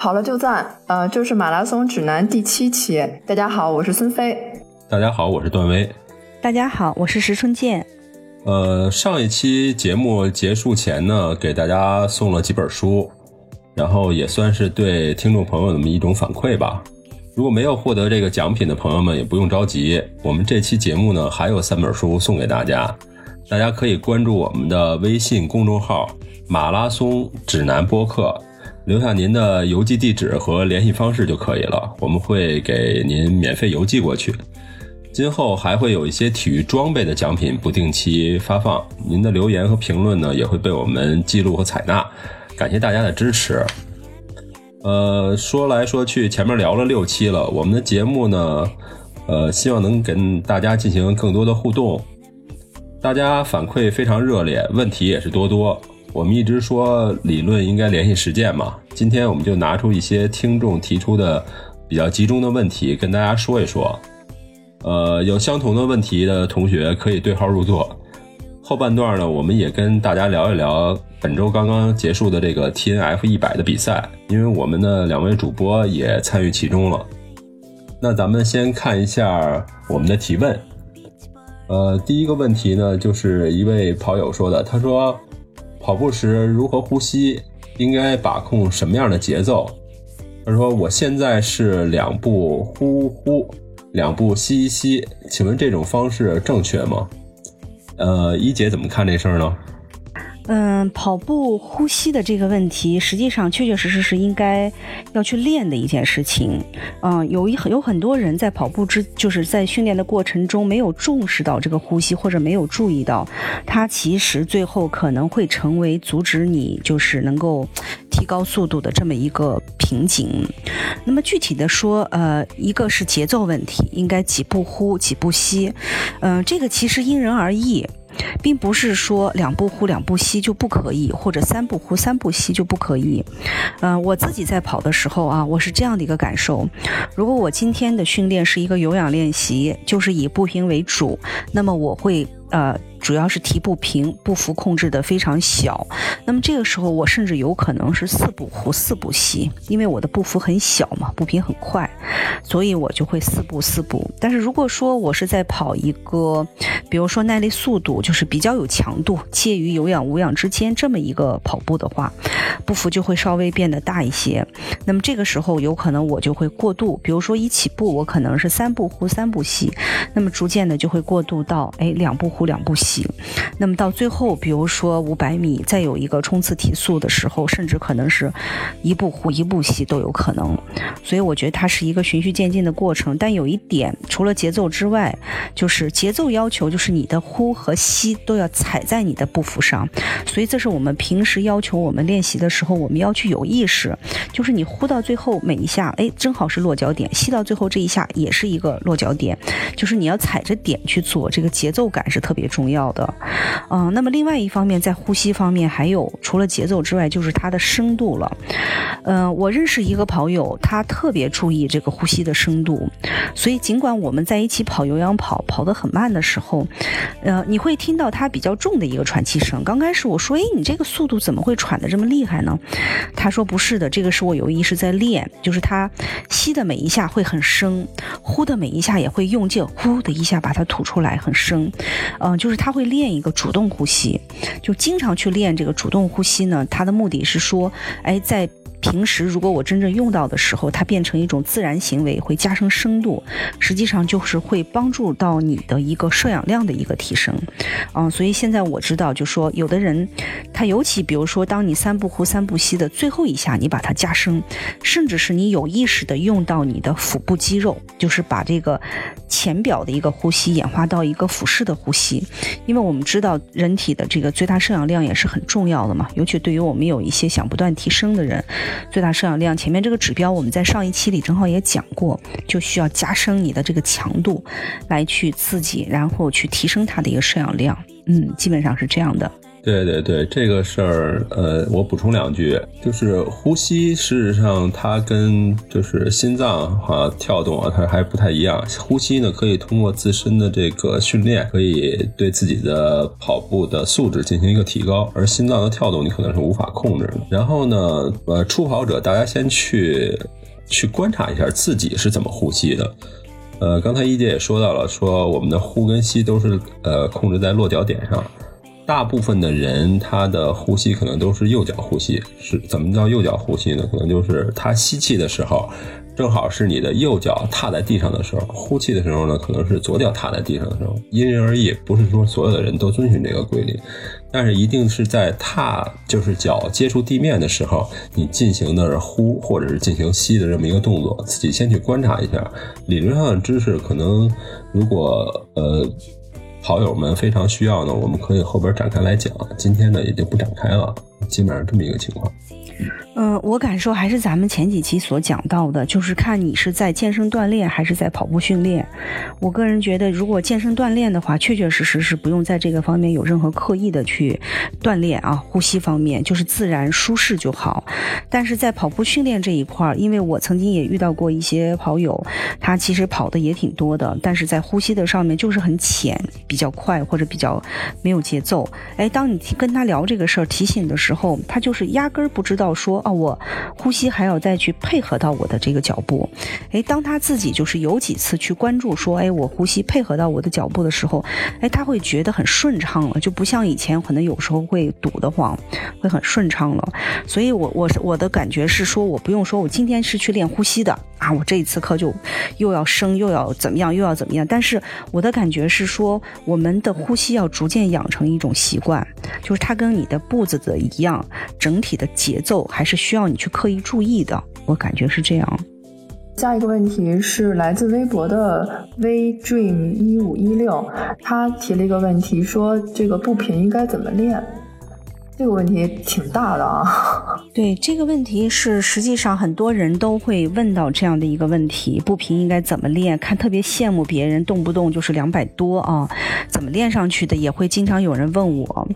好了就赞，呃，这是马拉松指南第七期。大家好，我是孙飞。大家好，我是段威。大家好，我是石春健。呃，上一期节目结束前呢，给大家送了几本书，然后也算是对听众朋友们一种反馈吧。如果没有获得这个奖品的朋友们，也不用着急，我们这期节目呢还有三本书送给大家，大家可以关注我们的微信公众号“马拉松指南播客”。留下您的邮寄地址和联系方式就可以了，我们会给您免费邮寄过去。今后还会有一些体育装备的奖品不定期发放，您的留言和评论呢也会被我们记录和采纳，感谢大家的支持。呃，说来说去，前面聊了六期了，我们的节目呢，呃，希望能跟大家进行更多的互动，大家反馈非常热烈，问题也是多多。我们一直说理论应该联系实践嘛，今天我们就拿出一些听众提出的比较集中的问题跟大家说一说。呃，有相同的问题的同学可以对号入座。后半段呢，我们也跟大家聊一聊本周刚刚结束的这个 T N F 一百的比赛，因为我们的两位主播也参与其中了。那咱们先看一下我们的提问。呃，第一个问题呢，就是一位跑友说的，他说。跑步时如何呼吸？应该把控什么样的节奏？他说：“我现在是两步呼呼，两步吸一吸，请问这种方式正确吗？”呃，一姐怎么看这事儿呢？嗯，跑步呼吸的这个问题，实际上确确实实是应该要去练的一件事情。嗯，有一很有很多人在跑步之，就是在训练的过程中没有重视到这个呼吸，或者没有注意到，它其实最后可能会成为阻止你就是能够提高速度的这么一个瓶颈。那么具体的说，呃，一个是节奏问题，应该几步呼几步吸。嗯，这个其实因人而异。并不是说两步呼两步吸就不可以，或者三步呼三步吸就不可以。嗯，我自己在跑的时候啊，我是这样的一个感受：如果我今天的训练是一个有氧练习，就是以步频为主，那么我会呃。主要是提步频，步幅控制的非常小。那么这个时候，我甚至有可能是四步呼四步吸，因为我的步幅很小嘛，步频很快，所以我就会四步四步。但是如果说我是在跑一个，比如说耐力速度，就是比较有强度，介于有氧无氧之间这么一个跑步的话，步幅就会稍微变得大一些。那么这个时候有可能我就会过度，比如说一起步我可能是三步呼三步吸，那么逐渐的就会过渡到哎两步呼两步吸。那么到最后，比如说五百米，再有一个冲刺提速的时候，甚至可能是一步呼一步吸都有可能。所以我觉得它是一个循序渐进的过程。但有一点，除了节奏之外，就是节奏要求就是你的呼和吸都要踩在你的步幅上。所以这是我们平时要求我们练习的时候，我们要去有意识，就是你呼到最后每一下，哎，正好是落脚点；吸到最后这一下也是一个落脚点，就是你要踩着点去做，这个节奏感是特别重要。要的，嗯，那么另外一方面，在呼吸方面，还有除了节奏之外，就是它的深度了。嗯，我认识一个跑友，他特别注意这个呼吸的深度，所以尽管我们在一起跑有氧跑，跑得很慢的时候，呃，你会听到他比较重的一个喘气声。刚开始我说，哎，你这个速度怎么会喘得这么厉害呢？他说不是的，这个是我有意识在练，就是他吸的每一下会很深，呼的每一下也会用劲，呼的一下把它吐出来很深，嗯，就是他。他会练一个主动呼吸，就经常去练这个主动呼吸呢。他的目的是说，哎，在。平时如果我真正用到的时候，它变成一种自然行为，会加深深度，实际上就是会帮助到你的一个摄氧量的一个提升，嗯，所以现在我知道，就说有的人，他尤其比如说，当你三步呼三步吸的最后一下，你把它加深，甚至是你有意识的用到你的腹部肌肉，就是把这个浅表的一个呼吸演化到一个腹式的呼吸，因为我们知道人体的这个最大摄氧量也是很重要的嘛，尤其对于我们有一些想不断提升的人。最大摄氧量，前面这个指标我们在上一期里正好也讲过，就需要加深你的这个强度，来去刺激，然后去提升它的一个摄氧量。嗯，基本上是这样的。对对对，这个事儿，呃，我补充两句，就是呼吸，事实上它跟就是心脏啊跳动啊，它还不太一样。呼吸呢，可以通过自身的这个训练，可以对自己的跑步的素质进行一个提高，而心脏的跳动你可能是无法控制的。然后呢，呃，初跑者大家先去去观察一下自己是怎么呼吸的。呃，刚才一姐也说到了，说我们的呼跟吸都是呃控制在落脚点上。大部分的人，他的呼吸可能都是右脚呼吸。是怎么叫右脚呼吸呢？可能就是他吸气的时候，正好是你的右脚踏在地上的时候；呼气的时候呢，可能是左脚踏在地上的时候。因人而异，不是说所有的人都遵循这个规律，但是一定是在踏就是脚接触地面的时候，你进行的是呼或者是进行吸的这么一个动作，自己先去观察一下。理论上的知识，可能如果呃。好友们非常需要呢，我们可以后边展开来讲。今天呢，也就不展开了，基本上这么一个情况。嗯，我感受还是咱们前几期所讲到的，就是看你是在健身锻炼还是在跑步训练。我个人觉得，如果健身锻炼的话，确确实实是不用在这个方面有任何刻意的去锻炼啊，呼吸方面就是自然舒适就好。但是在跑步训练这一块儿，因为我曾经也遇到过一些跑友，他其实跑的也挺多的，但是在呼吸的上面就是很浅，比较快或者比较没有节奏。哎，当你跟他聊这个事儿提醒的时候，他就是压根儿不知道说。我呼吸还要再去配合到我的这个脚步，哎，当他自己就是有几次去关注说，哎，我呼吸配合到我的脚步的时候，哎，他会觉得很顺畅了，就不像以前可能有时候会堵得慌，会很顺畅了。所以，我我我的感觉是说，我不用说我今天是去练呼吸的啊，我这一次课就又要升又要怎么样又要怎么样，但是我的感觉是说，我们的呼吸要逐渐养成一种习惯，就是它跟你的步子的一样，整体的节奏还是。需要你去刻意注意的，我感觉是这样。下一个问题是来自微博的 V Dream 一五一六，他提了一个问题，说这个步频应该怎么练？这个问题挺大的啊。对，这个问题是实际上很多人都会问到这样的一个问题：步频应该怎么练？看特别羡慕别人动不动就是两百多啊，怎么练上去的？也会经常有人问我。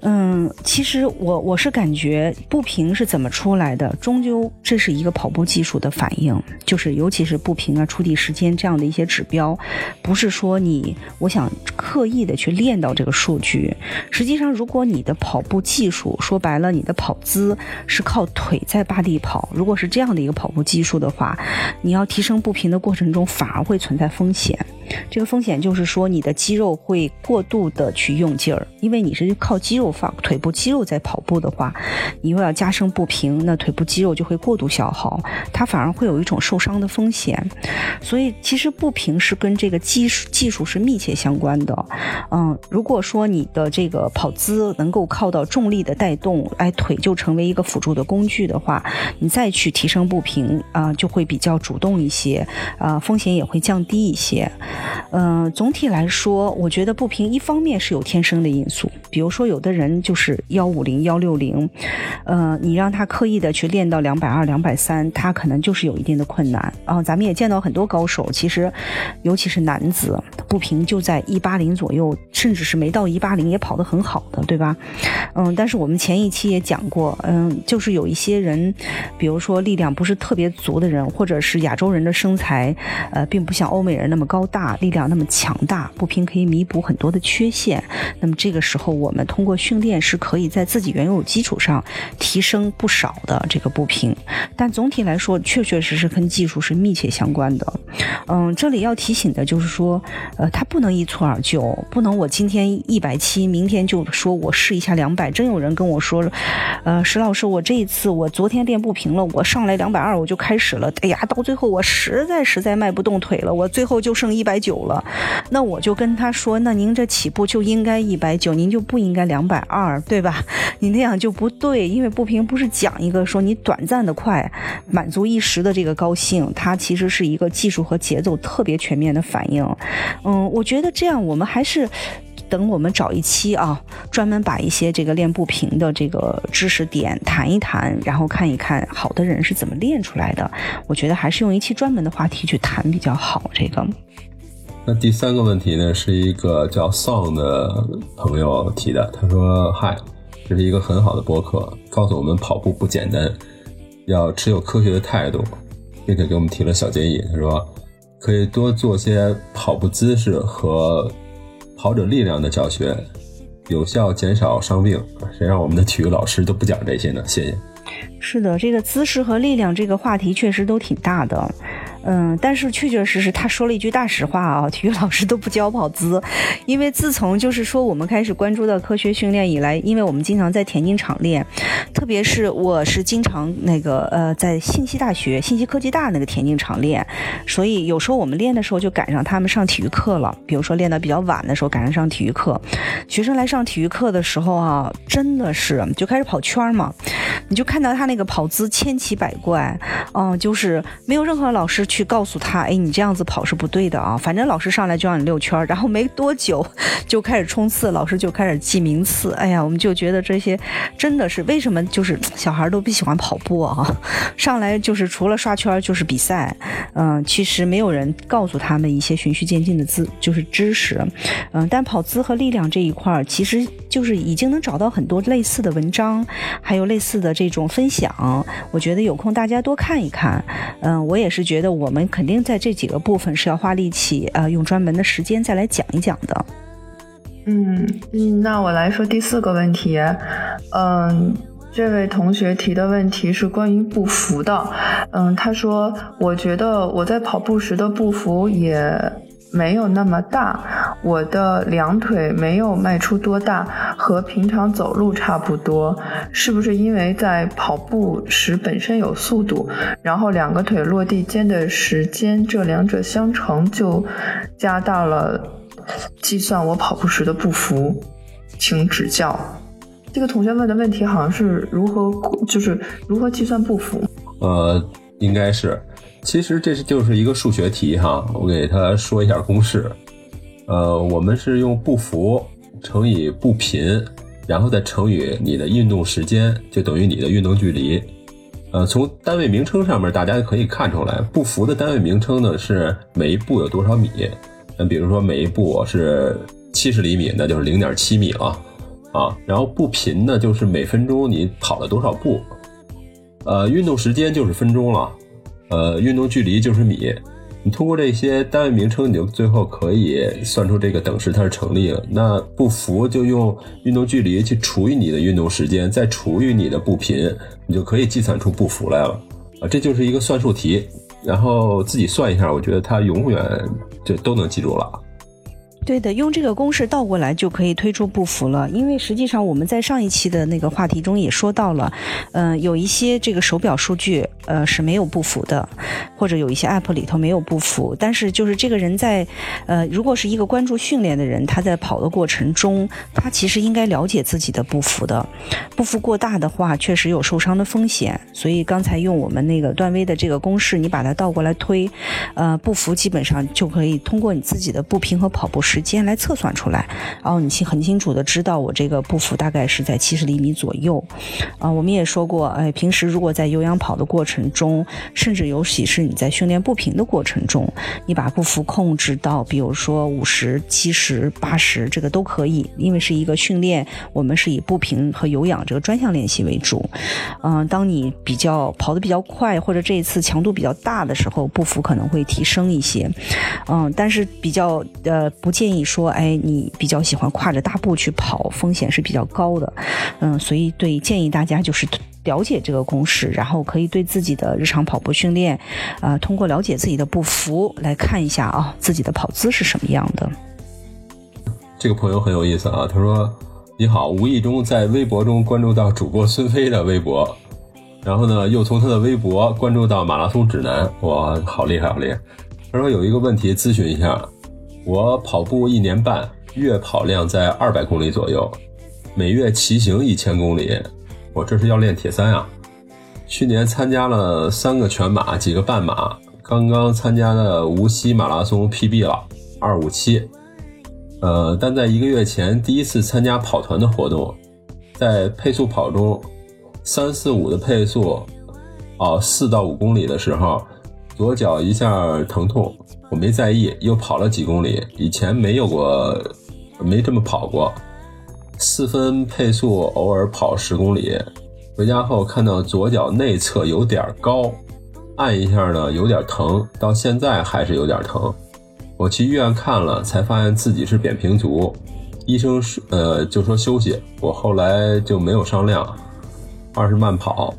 嗯，其实我我是感觉步频是怎么出来的，终究这是一个跑步技术的反应，就是尤其是步频啊、触地时间这样的一些指标，不是说你我想刻意的去练到这个数据。实际上，如果你的跑步技术说白了，你的跑姿是靠腿在扒地跑，如果是这样的一个跑步技术的话，你要提升步频的过程中，反而会存在风险。这个风险就是说，你的肌肉会过度的去用劲儿，因为你是靠肌肉放腿部肌肉在跑步的话，你又要加深步频，那腿部肌肉就会过度消耗，它反而会有一种受伤的风险。所以，其实步频是跟这个技术技术是密切相关的。嗯，如果说你的这个跑姿能够靠到重力的带动，哎，腿就成为一个辅助的工具的话，你再去提升步频啊，就会比较主动一些，啊，风险也会降低一些。嗯，总体来说，我觉得步频一方面是有天生的因素，比如说有的人就是幺五零、幺六零，呃，你让他刻意的去练到两百二、两百三，他可能就是有一定的困难啊。咱们也见到很多高手，其实尤其是男子，步频就在一八零左右，甚至是没到一八零也跑得很好的，对吧？嗯，但是我们前一期也讲过，嗯，就是有一些人，比如说力量不是特别足的人，或者是亚洲人的身材，呃，并不像欧美人那么高大。力量那么强大，步频可以弥补很多的缺陷。那么这个时候，我们通过训练是可以在自己原有基础上提升不少的这个步频。但总体来说，确确实实跟技术是密切相关的。嗯，这里要提醒的就是说，呃，它不能一蹴而就，不能我今天一百七，明天就说我试一下两百。真有人跟我说，呃，石老师，我这一次我昨天练步频了，我上来两百二我就开始了。哎呀，到最后我实在实在迈不动腿了，我最后就剩一百。百九了，那我就跟他说，那您这起步就应该一百九，您就不应该两百二，对吧？你那样就不对，因为不平不是讲一个说你短暂的快，满足一时的这个高兴，它其实是一个技术和节奏特别全面的反应。嗯，我觉得这样我们还是等我们找一期啊，专门把一些这个练步频的这个知识点谈一谈，然后看一看好的人是怎么练出来的。我觉得还是用一期专门的话题去谈比较好。这个。那第三个问题呢，是一个叫 Song 的朋友提的。他说：“嗨，这是一个很好的播客，告诉我们跑步不简单，要持有科学的态度，并且给我们提了小建议。他说可以多做些跑步姿势和跑者力量的教学，有效减少伤病。谁让我们的体育老师都不讲这些呢？谢谢。是的，这个姿势和力量这个话题确实都挺大的。嗯，但是确确实实，他说了一句大实话啊，体育老师都不教跑姿，因为自从就是说我们开始关注到科学训练以来，因为我们经常在田径场练，特别是我是经常那个呃在信息大学、信息科技大那个田径场练，所以有时候我们练的时候就赶上他们上体育课了，比如说练到比较晚的时候赶上上体育课，学生来上体育课的时候啊，真的是就开始跑圈嘛，你就看到他那个跑姿千奇百怪，嗯，就是没有任何老师。去告诉他，哎，你这样子跑是不对的啊！反正老师上来就让你溜圈，然后没多久 就开始冲刺，老师就开始记名次。哎呀，我们就觉得这些真的是为什么就是小孩都不喜欢跑步啊？上来就是除了刷圈就是比赛，嗯，其实没有人告诉他们一些循序渐进的姿就是知识，嗯，但跑姿和力量这一块儿，其实就是已经能找到很多类似的文章，还有类似的这种分享。我觉得有空大家多看一看，嗯，我也是觉得我。我们肯定在这几个部分是要花力气，呃，用专门的时间再来讲一讲的。嗯嗯，那我来说第四个问题。嗯，这位同学提的问题是关于步幅的。嗯，他说，我觉得我在跑步时的步幅也。没有那么大，我的两腿没有迈出多大，和平常走路差不多。是不是因为在跑步时本身有速度，然后两个腿落地间的时间，这两者相乘就加大了计算我跑步时的步幅？请指教。这个同学问的问题好像是如何，就是如何计算步幅？呃，应该是。其实这是就是一个数学题哈，我给他说一下公式。呃，我们是用步幅乘以步频，然后再乘以你的运动时间，就等于你的运动距离。呃，从单位名称上面大家可以看出来，步幅的单位名称呢是每一步有多少米。那比如说每一步是七十厘米，那就是零点七米了啊。然后步频呢就是每分钟你跑了多少步。呃，运动时间就是分钟了。呃，运动距离就是米，你通过这些单位名称，你就最后可以算出这个等式，它是成立了。那步幅就用运动距离去除以你的运动时间，再除以你的步频，你就可以计算出步幅来了。啊，这就是一个算术题，然后自己算一下，我觉得它永远就都能记住了。对的，用这个公式倒过来就可以推出步幅了。因为实际上我们在上一期的那个话题中也说到了，嗯，有一些这个手表数据，呃是没有步幅的，或者有一些 app 里头没有步幅。但是就是这个人在，呃，如果是一个关注训练的人，他在跑的过程中，他其实应该了解自己的步幅的。步幅过大的话，确实有受伤的风险。所以刚才用我们那个段威的这个公式，你把它倒过来推，呃，步幅基本上就可以通过你自己的步频和跑步时。时间来测算出来，然后你清很清楚的知道我这个步幅大概是在七十厘米左右，啊，我们也说过，哎，平时如果在有氧跑的过程中，甚至尤其是你在训练步频的过程中，你把步幅控制到，比如说五十、七十、八十，这个都可以，因为是一个训练，我们是以步频和有氧这个专项练习为主，嗯，当你比较跑得比较快，或者这一次强度比较大的时候，步幅可能会提升一些，嗯，但是比较呃不建。建议说，哎，你比较喜欢跨着大步去跑，风险是比较高的，嗯，所以对建议大家就是了解这个公式，然后可以对自己的日常跑步训练，啊，通过了解自己的步幅来看一下啊，自己的跑姿是什么样的。这个朋友很有意思啊，他说：“你好，无意中在微博中关注到主播孙飞的微博，然后呢，又从他的微博关注到马拉松指南，哇，好厉害，好厉害。”他说有一个问题咨询一下。我跑步一年半，月跑量在二百公里左右，每月骑行一千公里。我这是要练铁三啊！去年参加了三个全马，几个半马，刚刚参加的无锡马拉松 PB 了，二五七。呃，但在一个月前第一次参加跑团的活动，在配速跑中，三四五的配速，哦，四到五公里的时候。左脚一下疼痛，我没在意，又跑了几公里，以前没有过，没这么跑过。四分配速，偶尔跑十公里。回家后看到左脚内侧有点高，按一下呢有点疼，到现在还是有点疼。我去医院看了，才发现自己是扁平足，医生说呃就说休息。我后来就没有上量，二是慢跑。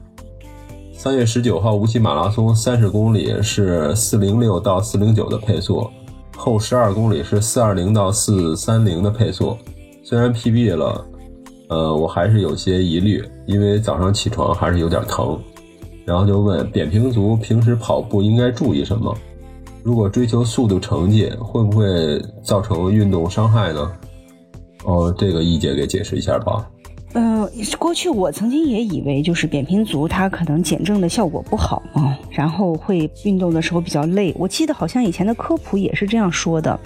三月十九号无锡马拉松三十公里是四零六到四零九的配速，后十二公里是四二零到四三零的配速。虽然 PB 了，呃，我还是有些疑虑，因为早上起床还是有点疼。然后就问扁平足平时跑步应该注意什么？如果追求速度成绩，会不会造成运动伤害呢？哦，这个易姐给解释一下吧。嗯，过去我曾经也以为就是扁平足它可能减震的效果不好啊，然后会运动的时候比较累。我记得好像以前的科普也是这样说的。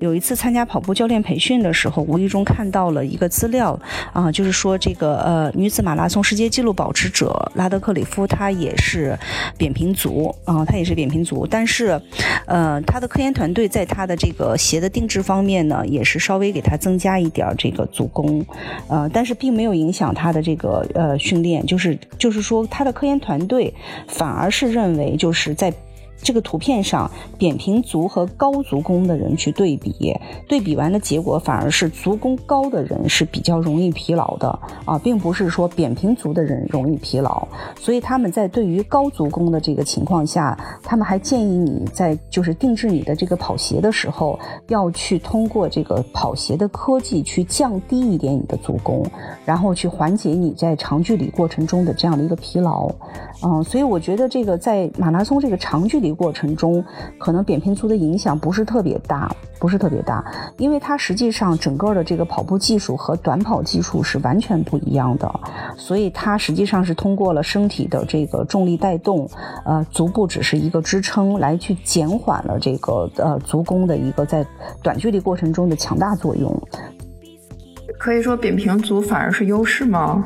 有一次参加跑步教练培训的时候，无意中看到了一个资料啊，就是说这个呃女子马拉松世界纪录保持者拉德克里夫，她也是扁平足啊，她也是扁平足，但是呃她的科研团队在她的这个鞋的定制方面呢，也是稍微给她增加一点这个足弓，呃，但是并没有影响她的这个呃训练，就是就是说她的科研团队反而是认为就是在。这个图片上，扁平足和高足弓的人去对比，对比完的结果反而是足弓高的人是比较容易疲劳的啊，并不是说扁平足的人容易疲劳。所以他们在对于高足弓的这个情况下，他们还建议你在就是定制你的这个跑鞋的时候，要去通过这个跑鞋的科技去降低一点你的足弓，然后去缓解你在长距离过程中的这样的一个疲劳。嗯，所以我觉得这个在马拉松这个长距离。过程中，可能扁平足的影响不是特别大，不是特别大，因为它实际上整个的这个跑步技术和短跑技术是完全不一样的，所以它实际上是通过了身体的这个重力带动，呃，足部只是一个支撑，来去减缓了这个呃足弓的一个在短距离过程中的强大作用。可以说扁平足反而是优势吗？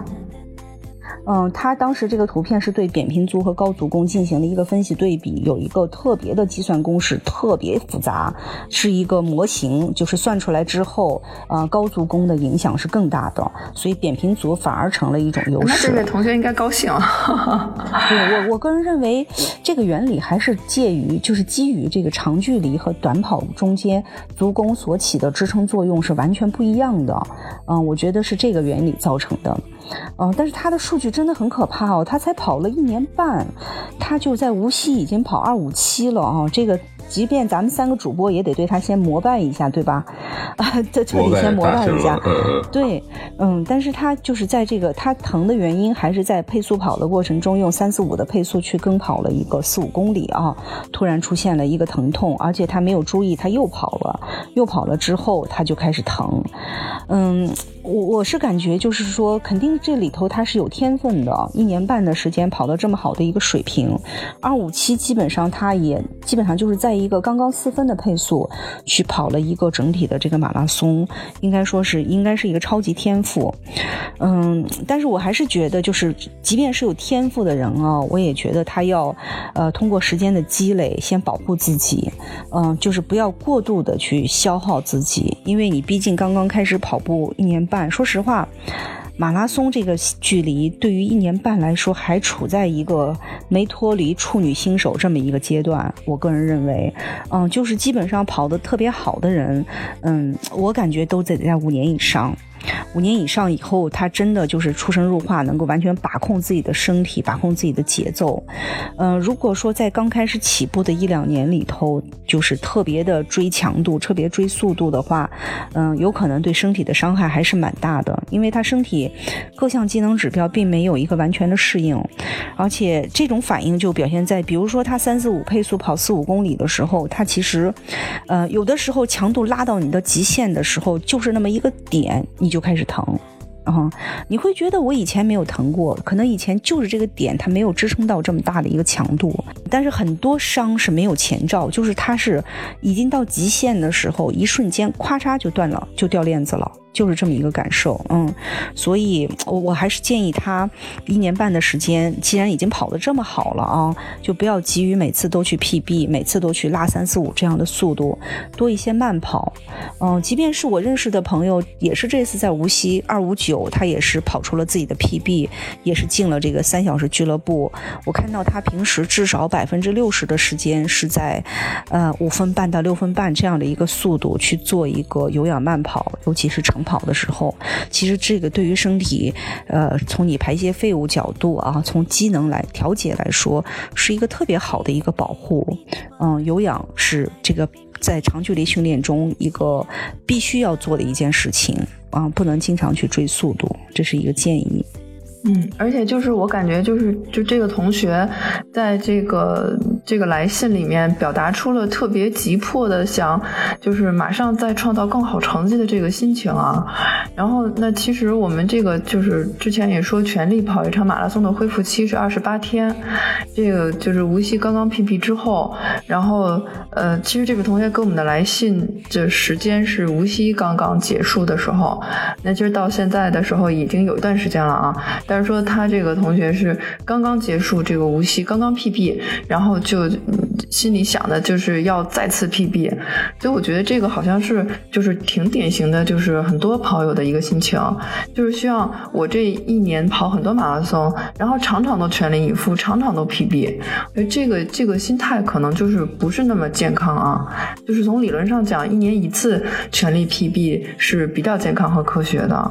嗯，他当时这个图片是对扁平足和高足弓进行了一个分析对比，有一个特别的计算公式，特别复杂，是一个模型，就是算出来之后，呃，高足弓的影响是更大的，所以扁平足反而成了一种优势。那这位同学应该高兴。对我，我个人认为，这个原理还是介于，就是基于这个长距离和短跑中间，足弓所起的支撑作用是完全不一样的。嗯，我觉得是这个原理造成的。嗯，但是他的数据真的很可怕哦，他才跑了一年半，他就在无锡已经跑二五七了啊，这个。即便咱们三个主播也得对他先膜拜一下，对吧？啊，这彻底先膜拜一下。对，嗯，但是他就是在这个他疼的原因，还是在配速跑的过程中，用三四五的配速去跟跑了一个四五公里啊，突然出现了一个疼痛，而且他没有注意，他又跑了，又跑了之后他就开始疼。嗯，我我是感觉就是说，肯定这里头他是有天分的，一年半的时间跑到这么好的一个水平，二五七基本上他也基本上就是在。一个刚刚四分的配速去跑了一个整体的这个马拉松，应该说是应该是一个超级天赋，嗯，但是我还是觉得，就是即便是有天赋的人啊，我也觉得他要呃通过时间的积累，先保护自己，嗯，就是不要过度的去消耗自己，因为你毕竟刚刚开始跑步一年半，说实话。马拉松这个距离，对于一年半来说，还处在一个没脱离处女新手这么一个阶段。我个人认为，嗯，就是基本上跑得特别好的人，嗯，我感觉都得在五年以上。五年以上以后，他真的就是出神入化，能够完全把控自己的身体，把控自己的节奏。嗯，如果说在刚开始起步的一两年里头，就是特别的追强度，特别追速度的话，嗯，有可能对身体的伤害还是蛮大的，因为他身体各项机能指标并没有一个完全的适应，而且这种反应就表现在，比如说他三四五配速跑四五公里的时候，他其实，呃，有的时候强度拉到你的极限的时候，就是那么一个点，你。就开始疼，啊，你会觉得我以前没有疼过，可能以前就是这个点它没有支撑到这么大的一个强度。但是很多伤是没有前兆，就是它是已经到极限的时候，一瞬间咔嚓就断了，就掉链子了。就是这么一个感受，嗯，所以我我还是建议他一年半的时间，既然已经跑得这么好了啊，就不要急于每次都去 PB，每次都去拉三四五这样的速度，多一些慢跑，嗯，即便是我认识的朋友，也是这次在无锡二五九，他也是跑出了自己的 PB，也是进了这个三小时俱乐部。我看到他平时至少百分之六十的时间是在，呃，五分半到六分半这样的一个速度去做一个有氧慢跑，尤其是成。跑的时候，其实这个对于身体，呃，从你排泄废物角度啊，从机能来调节来说，是一个特别好的一个保护。嗯，有氧是这个在长距离训练中一个必须要做的一件事情啊，不能经常去追速度，这是一个建议。嗯，而且就是我感觉就是就这个同学，在这个这个来信里面表达出了特别急迫的想，就是马上再创造更好成绩的这个心情啊。然后那其实我们这个就是之前也说，全力跑一场马拉松的恢复期是二十八天，这个就是无锡刚刚 PP 之后，然后呃，其实这个同学给我们的来信的时间是无锡刚刚结束的时候，那其实到现在的时候已经有一段时间了啊。但是说他这个同学是刚刚结束这个无锡，刚刚 PB，然后就心里想的就是要再次 PB，所以我觉得这个好像是就是挺典型的，就是很多跑友的一个心情，就是希望我这一年跑很多马拉松，然后场场都全力以赴，场场都 PB，我觉得这个这个心态可能就是不是那么健康啊，就是从理论上讲，一年一次全力 PB 是比较健康和科学的。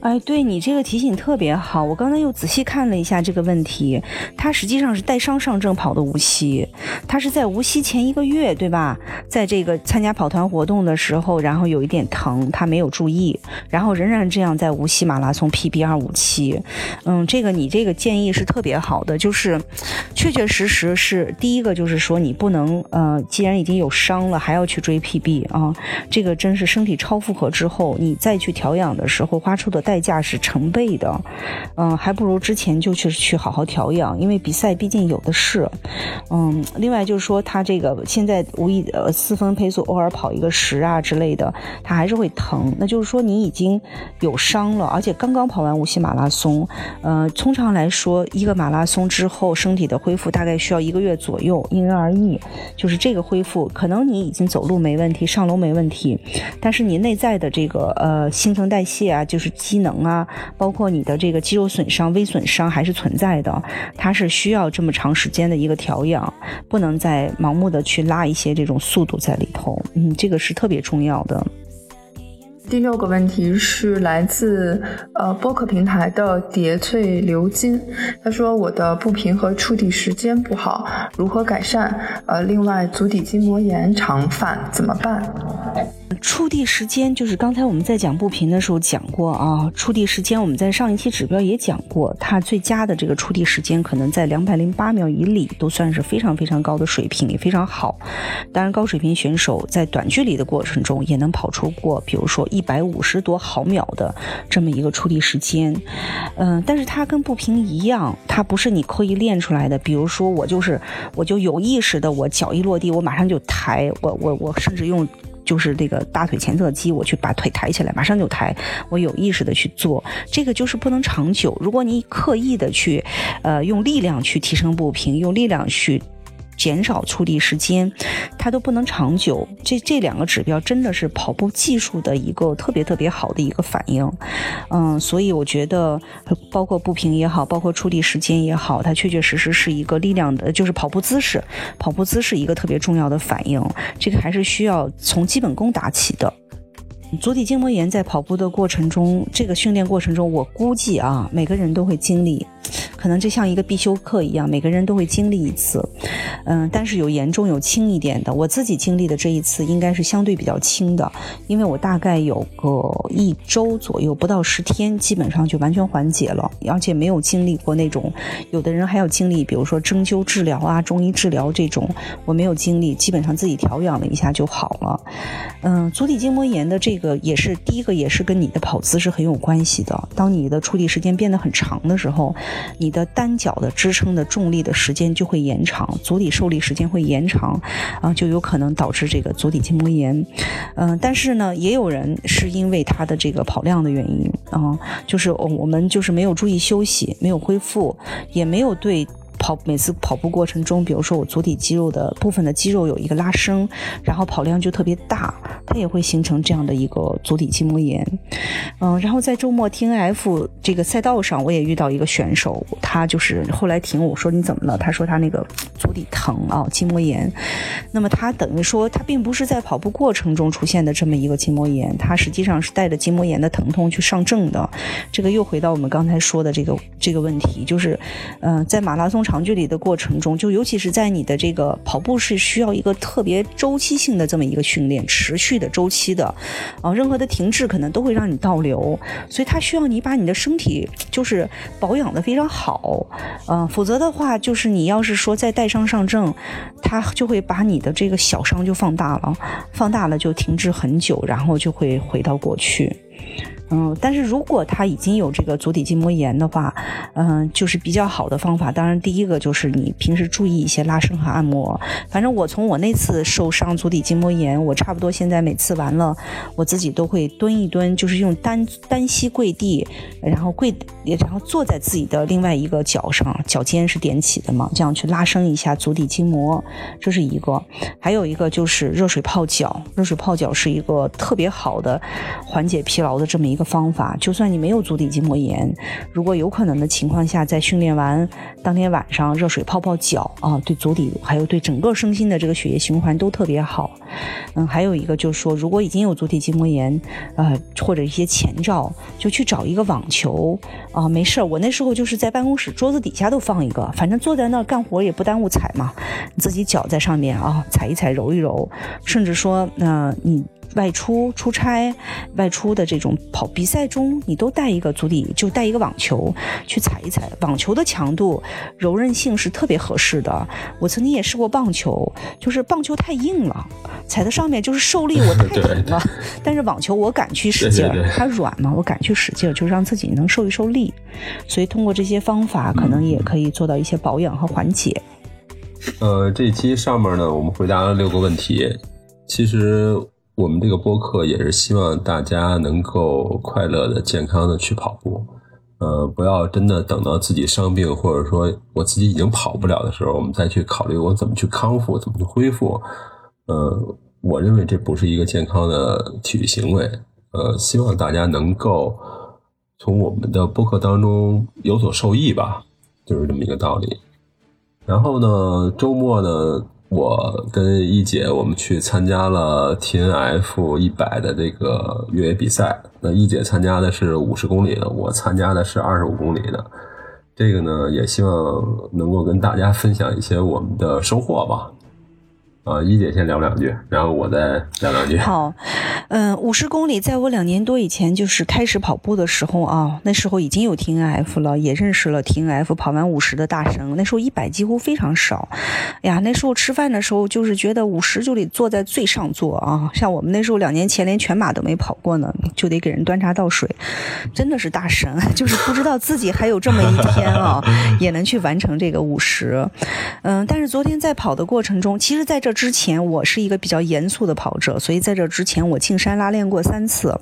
哎，对你这个提醒特别好。我刚才又仔细看了一下这个问题，他实际上是带伤上阵跑的无锡，他是在无锡前一个月，对吧？在这个参加跑团活动的时候，然后有一点疼，他没有注意，然后仍然这样在无锡马拉松 PB 二五七。嗯，这个你这个建议是特别好的，就是确确实实是第一个，就是说你不能呃，既然已经有伤了，还要去追 PB 啊，这个真是身体超负荷之后，你再去调养的时候花出的。代价是成倍的，嗯，还不如之前就去去好好调养，因为比赛毕竟有的是，嗯，另外就是说他这个现在无意呃四分配速偶尔跑一个十啊之类的，他还是会疼，那就是说你已经有伤了，而且刚刚跑完无锡马拉松，呃，通常来说一个马拉松之后身体的恢复大概需要一个月左右，因人而异，就是这个恢复可能你已经走路没问题，上楼没问题，但是你内在的这个呃新陈代谢啊，就是机。能啊，包括你的这个肌肉损伤、微损伤还是存在的，它是需要这么长时间的一个调养，不能再盲目的去拉一些这种速度在里头，嗯，这个是特别重要的。第六个问题是来自呃播客平台的叠翠鎏金，他说我的步频和触地时间不好，如何改善？呃，另外足底筋膜炎常犯，怎么办？触地时间就是刚才我们在讲步频的时候讲过啊，触地时间我们在上一期指标也讲过，它最佳的这个触地时间可能在两百零八秒以里，都算是非常非常高的水平，也非常好。当然，高水平选手在短距离的过程中也能跑出过，比如说一一百五十多毫秒的这么一个触地时间。嗯，但是它跟步频一样，它不是你刻意练出来的。比如说我就是我就有意识的，我脚一落地，我马上就抬，我我我甚至用。就是这个大腿前侧肌，我去把腿抬起来，马上就抬。我有意识的去做，这个就是不能长久。如果你刻意的去，呃，用力量去提升步频，用力量去。减少触地时间，它都不能长久。这这两个指标真的是跑步技术的一个特别特别好的一个反应。嗯，所以我觉得，包括步频也好，包括触地时间也好，它确确实实是一个力量的，就是跑步姿势，跑步姿势一个特别重要的反应。这个还是需要从基本功打起的。足底筋膜炎在跑步的过程中，这个训练过程中，我估计啊，每个人都会经历。可能就像一个必修课一样，每个人都会经历一次，嗯，但是有严重有轻一点的。我自己经历的这一次应该是相对比较轻的，因为我大概有个一周左右，不到十天，基本上就完全缓解了，而且没有经历过那种有的人还要经历，比如说针灸治疗啊、中医治疗这种，我没有经历，基本上自己调养了一下就好了。嗯，足底筋膜炎的这个也是第一个，也是跟你的跑姿是很有关系的。当你的处理时间变得很长的时候，你。你的单脚的支撑的重力的时间就会延长，足底受力时间会延长，啊，就有可能导致这个足底筋膜炎。嗯，但是呢，也有人是因为他的这个跑量的原因啊，就是我们就是没有注意休息，没有恢复，也没有对。跑每次跑步过程中，比如说我足底肌肉的部分的肌肉有一个拉伸，然后跑量就特别大，它也会形成这样的一个足底筋膜炎。嗯，然后在周末 T N F 这个赛道上，我也遇到一个选手，他就是后来停我说你怎么了？他说他那个足底疼啊，筋膜炎。那么他等于说他并不是在跑步过程中出现的这么一个筋膜炎，他实际上是带着筋膜炎的疼痛去上阵的。这个又回到我们刚才说的这个这个问题，就是嗯，在马拉松场。长距离的过程中，就尤其是在你的这个跑步是需要一个特别周期性的这么一个训练，持续的周期的，啊，任何的停滞可能都会让你倒流，所以它需要你把你的身体就是保养的非常好，嗯，否则的话，就是你要是说再带伤上阵，它就会把你的这个小伤就放大了，放大了就停滞很久，然后就会回到过去。嗯，但是如果他已经有这个足底筋膜炎的话，嗯，就是比较好的方法。当然，第一个就是你平时注意一些拉伸和按摩。反正我从我那次受伤足底筋膜炎，我差不多现在每次完了，我自己都会蹲一蹲，就是用单单膝跪地，然后跪，然后坐在自己的另外一个脚上，脚尖是踮起的嘛，这样去拉伸一下足底筋膜，这是一个。还有一个就是热水泡脚，热水泡脚是一个特别好的缓解疲劳的这么一。个方法，就算你没有足底筋膜炎，如果有可能的情况下，在训练完当天晚上热水泡泡脚啊，对足底还有对整个身心的这个血液循环都特别好。嗯，还有一个就是说，如果已经有足底筋膜炎，呃，或者一些前兆，就去找一个网球啊，没事儿。我那时候就是在办公室桌子底下都放一个，反正坐在那儿干活也不耽误踩嘛，自己脚在上面啊，踩一踩，揉一揉，甚至说，那你。外出出差、外出的这种跑比赛中，你都带一个足底，就带一个网球去踩一踩。网球的强度、柔韧性是特别合适的。我曾经也试过棒球，就是棒球太硬了，踩在上面就是受力我太 疼了。但是网球我敢去使劲儿，它软嘛，我敢去使劲儿，就让自己能受一受力。所以通过这些方法，可能也可以做到一些保养和缓解。呃，这一期上面呢，我们回答了六个问题，其实。我们这个播客也是希望大家能够快乐的、健康的去跑步，呃，不要真的等到自己伤病，或者说我自己已经跑不了的时候，我们再去考虑我怎么去康复、怎么去恢复。呃，我认为这不是一个健康的体育行为。呃，希望大家能够从我们的播客当中有所受益吧，就是这么一个道理。然后呢，周末呢。我跟一姐，我们去参加了 T N F 一百的这个越野比赛。那一姐参加的是五十公里的，我参加的是二十五公里的。这个呢，也希望能够跟大家分享一些我们的收获吧。啊，一姐先聊两句，然后我再聊两句。好，嗯，五十公里，在我两年多以前就是开始跑步的时候啊，那时候已经有 T N F 了，也认识了 T N F 跑完五十的大神。那时候一百几乎非常少，哎呀，那时候吃饭的时候就是觉得五十就得坐在最上座啊。像我们那时候两年前连全马都没跑过呢，就得给人端茶倒水，真的是大神，就是不知道自己还有这么一天啊，也能去完成这个五十。嗯，但是昨天在跑的过程中，其实在这。之前我是一个比较严肃的跑者，所以在这之前我进山拉练过三次。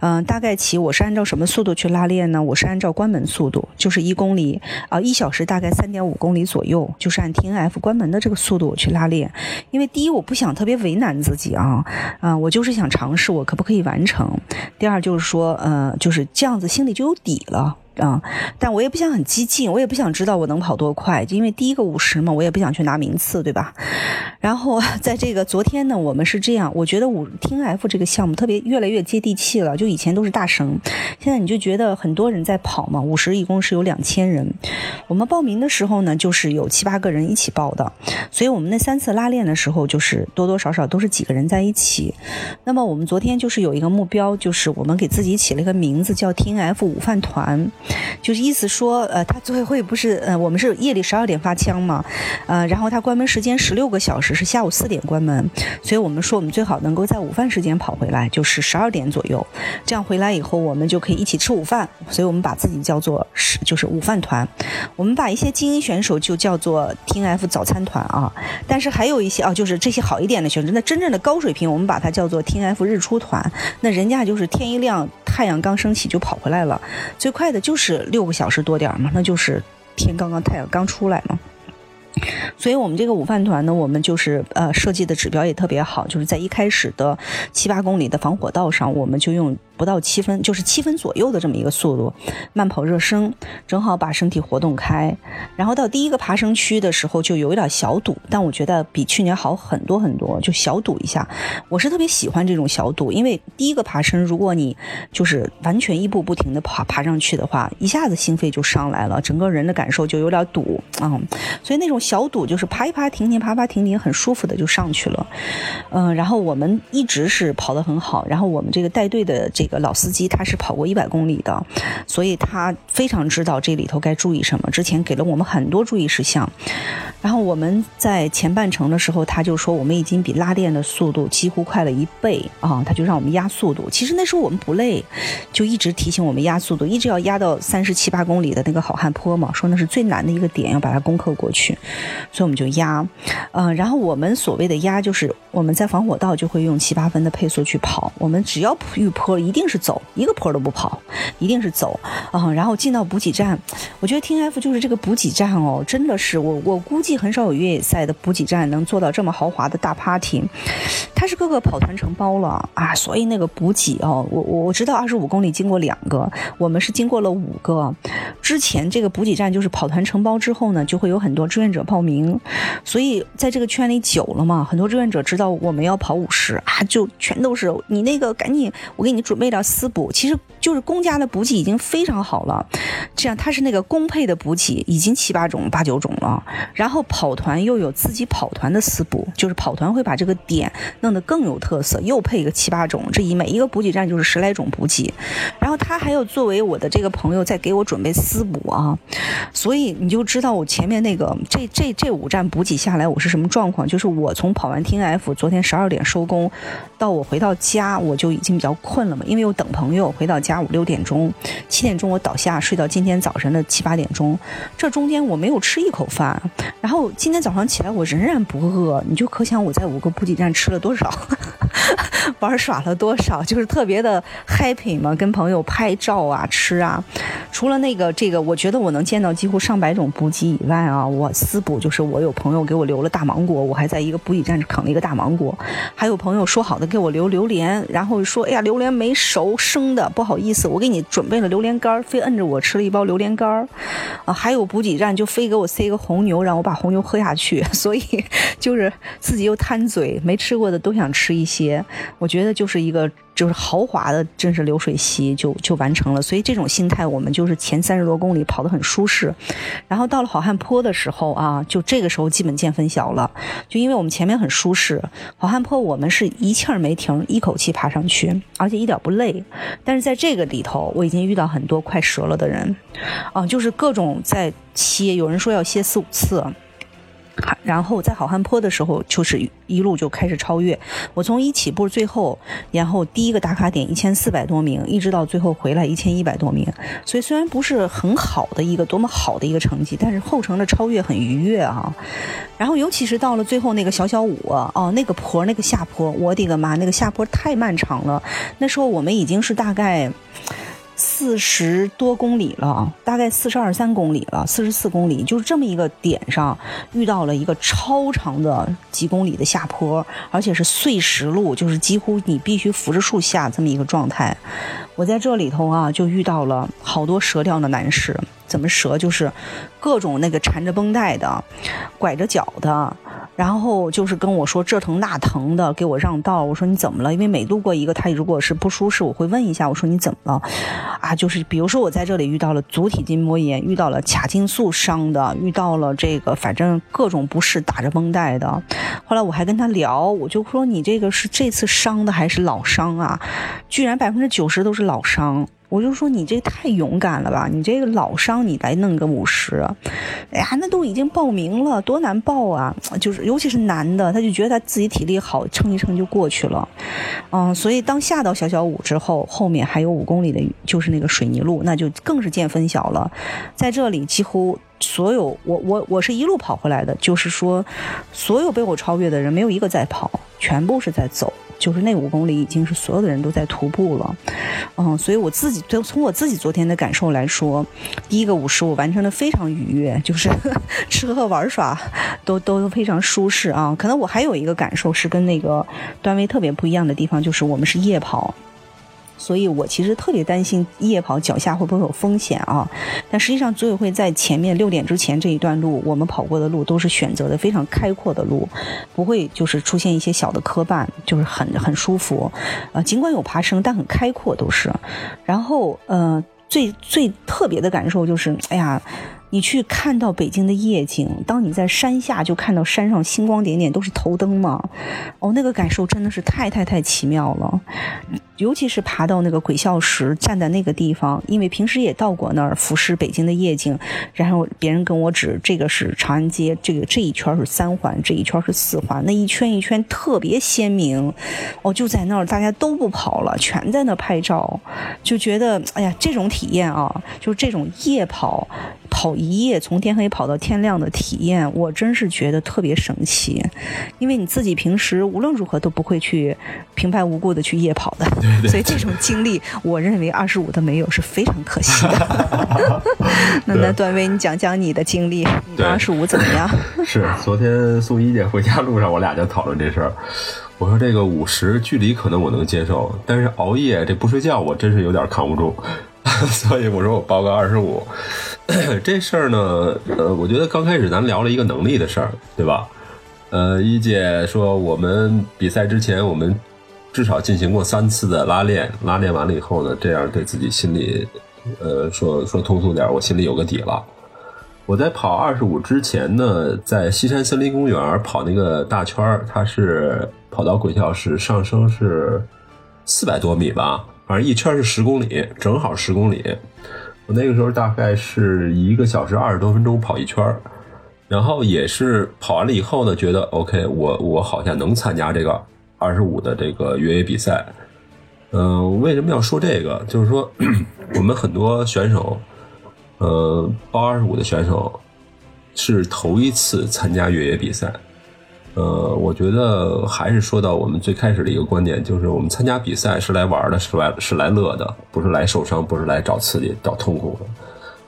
嗯，大概起我是按照什么速度去拉练呢？我是按照关门速度，就是一公里啊一小时大概三点五公里左右，就是按 T N F 关门的这个速度我去拉练。因为第一我不想特别为难自己啊，啊我就是想尝试我可不可以完成。第二就是说，呃就是这样子心里就有底了。啊，但我也不想很激进，我也不想知道我能跑多快，因为第一个五十嘛，我也不想去拿名次，对吧？然后在这个昨天呢，我们是这样，我觉得五听 F 这个项目特别越来越接地气了，就以前都是大神，现在你就觉得很多人在跑嘛，五十一共是有两千人，我们报名的时候呢，就是有七八个人一起报的，所以我们那三次拉练的时候，就是多多少少都是几个人在一起。那么我们昨天就是有一个目标，就是我们给自己起了一个名字叫听 F 午饭团。就是意思说，呃，他组委会不是，呃，我们是夜里十二点发枪嘛，呃，然后他关门时间十六个小时，是下午四点关门，所以我们说我们最好能够在午饭时间跑回来，就是十二点左右，这样回来以后我们就可以一起吃午饭，所以我们把自己叫做是就是午饭团，我们把一些精英选手就叫做 T F 早餐团啊，但是还有一些啊，就是这些好一点的选手，那真正的高水平，我们把它叫做 T F 日出团，那人家就是天一亮，太阳刚升起就跑回来了，最快的就就是六个小时多点嘛，那就是天刚刚太阳刚出来嘛。所以，我们这个午饭团呢，我们就是呃设计的指标也特别好，就是在一开始的七八公里的防火道上，我们就用。不到七分，就是七分左右的这么一个速度，慢跑热身，正好把身体活动开。然后到第一个爬升区的时候，就有一点小堵，但我觉得比去年好很多很多，就小堵一下。我是特别喜欢这种小堵，因为第一个爬升，如果你就是完全一步不停的爬爬上去的话，一下子心肺就上来了，整个人的感受就有点堵啊。所以那种小堵就是爬一爬停停，爬爬停停，很舒服的就上去了。嗯，然后我们一直是跑得很好，然后我们这个带队的这。老司机他是跑过一百公里的，所以他非常知道这里头该注意什么。之前给了我们很多注意事项。然后我们在前半程的时候，他就说我们已经比拉练的速度几乎快了一倍啊，他就让我们压速度。其实那时候我们不累，就一直提醒我们压速度，一直要压到三十七八公里的那个好汉坡嘛，说那是最难的一个点，要把它攻克过去。所以我们就压，嗯，然后我们所谓的压就是我们在防火道就会用七八分的配速去跑，我们只要遇坡一。一定是走一个坡都不跑，一定是走啊！然后进到补给站，我觉得 T F 就是这个补给站哦，真的是我我估计很少有越野赛的补给站能做到这么豪华的大 party。它是各个跑团承包了啊，所以那个补给哦，我我我知道二十五公里经过两个，我们是经过了五个。之前这个补给站就是跑团承包之后呢，就会有很多志愿者报名，所以在这个圈里久了嘛，很多志愿者知道我们要跑五十啊，就全都是你那个赶紧，我给你准备。为了私补，其实就是公家的补给已经非常好了。这样，它是那个公配的补给，已经七八种、八九种了。然后跑团又有自己跑团的私补，就是跑团会把这个点弄得更有特色，又配一个七八种。这一每一个补给站就是十来种补给。然后他还有作为我的这个朋友在给我准备私补啊，所以你就知道我前面那个这这这五站补给下来我是什么状况。就是我从跑完 T N F 昨天十二点收工，到我回到家我就已经比较困了嘛，因为。我等朋友回到家五六点钟，七点钟我倒下睡到今天早晨的七八点钟，这中间我没有吃一口饭，然后今天早上起来我仍然不饿，你就可想我在五个补给站吃了多少，玩耍了多少，就是特别的 happy 嘛，跟朋友拍照啊，吃啊。除了那个这个，我觉得我能见到几乎上百种补给以外啊，我私补就是我有朋友给我留了大芒果，我还在一个补给站啃了一个大芒果，还有朋友说好的给我留榴莲，然后说哎呀榴莲没熟生的不好意思，我给你准备了榴莲干，非摁着我吃了一包榴莲干啊，还有补给站就非给我塞一个红牛，让我把红牛喝下去，所以就是自己又贪嘴，没吃过的都想吃一些，我觉得就是一个。就是豪华的，真是流水席就就完成了，所以这种心态，我们就是前三十多公里跑得很舒适，然后到了好汉坡的时候啊，就这个时候基本见分晓了，就因为我们前面很舒适，好汉坡我们是一气儿没停，一口气爬上去，而且一点不累，但是在这个里头，我已经遇到很多快折了的人，啊，就是各种在歇，有人说要歇四五次。然后在好汉坡的时候，就是一路就开始超越。我从一起步最后，然后第一个打卡点一千四百多名，一直到最后回来一千一百多名。所以虽然不是很好的一个多么好的一个成绩，但是后程的超越很愉悦啊。然后尤其是到了最后那个小小五哦，那个坡那个下坡，我的个妈，那个下坡太漫长了。那时候我们已经是大概。四十多公里了，大概四十二三公里了，四十四公里，就是这么一个点上遇到了一个超长的几公里的下坡，而且是碎石路，就是几乎你必须扶着树下这么一个状态。我在这里头啊，就遇到了好多折掉的男士，怎么折？就是各种那个缠着绷带的，拐着脚的。然后就是跟我说这疼那疼的，给我让道。我说你怎么了？因为每路过一个，他如果是不舒适，我会问一下。我说你怎么了？啊，就是比如说我在这里遇到了足底筋膜炎，遇到了髂胫束伤的，遇到了这个反正各种不适，打着绷带的。后来我还跟他聊，我就说你这个是这次伤的还是老伤啊？居然百分之九十都是老伤。我就说你这太勇敢了吧，你这个老伤你来弄个五十，哎呀，那都已经报名了，多难报啊！就是尤其是男的，他就觉得他自己体力好，撑一撑就过去了。嗯，所以当下到小小五之后，后面还有五公里的，就是那个水泥路，那就更是见分晓了。在这里几乎。所有我我我是一路跑回来的，就是说，所有被我超越的人没有一个在跑，全部是在走。就是那五公里已经是所有的人都在徒步了，嗯，所以我自己从从我自己昨天的感受来说，第一个五十我完成的非常愉悦，就是 吃喝玩耍都都非常舒适啊。可能我还有一个感受是跟那个段位特别不一样的地方，就是我们是夜跑。所以我其实特别担心夜跑脚下会不会有风险啊？但实际上组委会在前面六点之前这一段路，我们跑过的路都是选择的非常开阔的路，不会就是出现一些小的磕绊，就是很很舒服。呃，尽管有爬升，但很开阔都是。然后呃，最最特别的感受就是，哎呀。你去看到北京的夜景，当你在山下就看到山上星光点点，都是头灯嘛，哦，那个感受真的是太太太奇妙了。尤其是爬到那个鬼笑石，站在那个地方，因为平时也到过那儿俯视北京的夜景，然后别人跟我指这个是长安街，这个这一圈是三环，这一圈是四环，那一圈一圈特别鲜明。哦，就在那儿，大家都不跑了，全在那拍照，就觉得哎呀，这种体验啊，就是这种夜跑。跑一夜，从天黑跑到天亮的体验，我真是觉得特别神奇。因为你自己平时无论如何都不会去平白无故的去夜跑的，所以这种经历，我认为二十五的没有是非常可惜的。那那段威，你讲讲你的经历，你二十五怎么样？是昨天送一姐回家路上，我俩就讨论这事儿。我说这个五十距离可能我能接受，但是熬夜这不睡觉，我真是有点扛不住。所以我说我报个二十五，这事儿呢，呃，我觉得刚开始咱聊了一个能力的事儿，对吧？呃，一姐说我们比赛之前我们至少进行过三次的拉练，拉练完了以后呢，这样对自己心里，呃，说说通俗点，我心里有个底了。我在跑二十五之前呢，在西山森林公园跑那个大圈儿，它是跑到鬼跳石上升是四百多米吧。反正一圈是十公里，正好十公里。我那个时候大概是一个小时二十多分钟跑一圈然后也是跑完了以后呢，觉得 OK，我我好像能参加这个二十五的这个越野比赛。嗯，为什么要说这个？就是说我们很多选手，呃，报二十五的选手是头一次参加越野比赛。呃，我觉得还是说到我们最开始的一个观点，就是我们参加比赛是来玩的，是来是来乐的，不是来受伤，不是来找刺激、找痛苦的。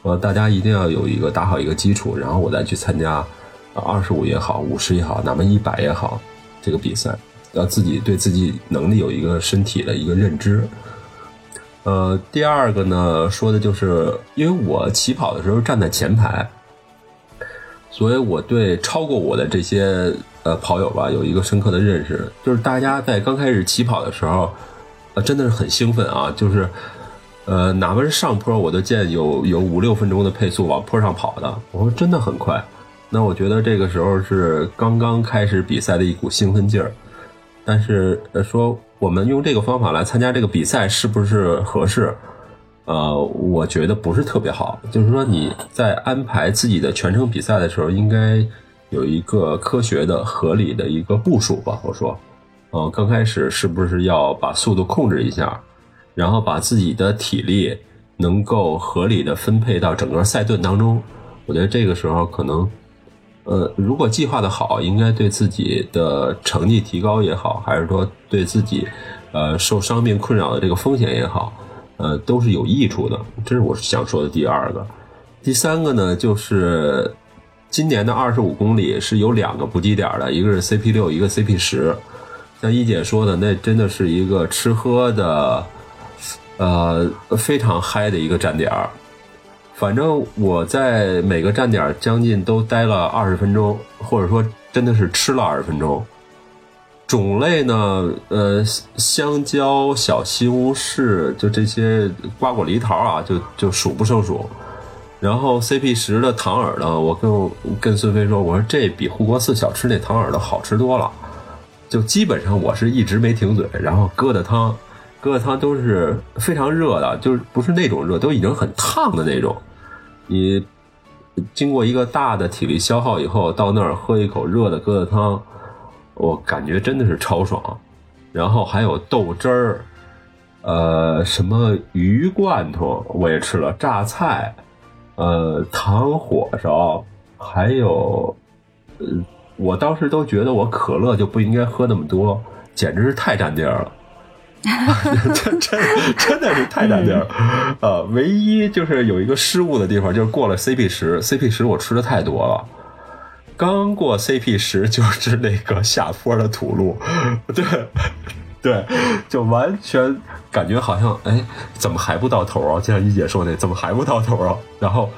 呃，大家一定要有一个打好一个基础，然后我再去参加二十五也好，五十也好，哪怕一百也好，这个比赛要自己对自己能力有一个身体的一个认知。呃，第二个呢，说的就是因为我起跑的时候站在前排，所以我对超过我的这些。呃，跑友吧，有一个深刻的认识，就是大家在刚开始起跑的时候，呃，真的是很兴奋啊，就是，呃，哪怕是上坡，我都见有有五六分钟的配速往坡上跑的，我说真的很快。那我觉得这个时候是刚刚开始比赛的一股兴奋劲儿，但是呃说我们用这个方法来参加这个比赛是不是合适？呃，我觉得不是特别好，就是说你在安排自己的全程比赛的时候，应该。有一个科学的、合理的一个部署吧。我说，呃，刚开始是不是要把速度控制一下，然后把自己的体力能够合理的分配到整个赛段当中？我觉得这个时候可能，呃，如果计划的好，应该对自己的成绩提高也好，还是说对自己，呃，受伤病困扰的这个风险也好，呃，都是有益处的。这是我想说的第二个。第三个呢，就是。今年的二十五公里是有两个补给点的，一个是 CP 六，一个 CP 十。像一姐说的，那真的是一个吃喝的，呃，非常嗨的一个站点儿反正我在每个站点将近都待了二十分钟，或者说真的是吃了二十分钟。种类呢，呃，香蕉、小西红柿，就这些瓜果梨桃啊，就就数不胜数。然后 CP 十的糖耳朵，我跟跟孙飞说，我说这比护国寺小吃那糖耳朵好吃多了，就基本上我是一直没停嘴，然后疙瘩汤，疙瘩汤都是非常热的，就是不是那种热，都已经很烫的那种。你经过一个大的体力消耗以后，到那儿喝一口热的疙瘩汤，我感觉真的是超爽。然后还有豆汁儿，呃，什么鱼罐头我也吃了，榨菜，呃，糖火烧，还有，呃，我当时都觉得我可乐就不应该喝那么多，简直是太占地儿了。真真真的是太占地儿，呃，唯一就是有一个失误的地方，就是过了 CP 十，CP 十我吃的太多了，刚过 CP 十 就是那个下坡的土路，对对，就完全感觉好像，哎，怎么还不到头啊？就像一姐说那，怎么还不到头啊？然后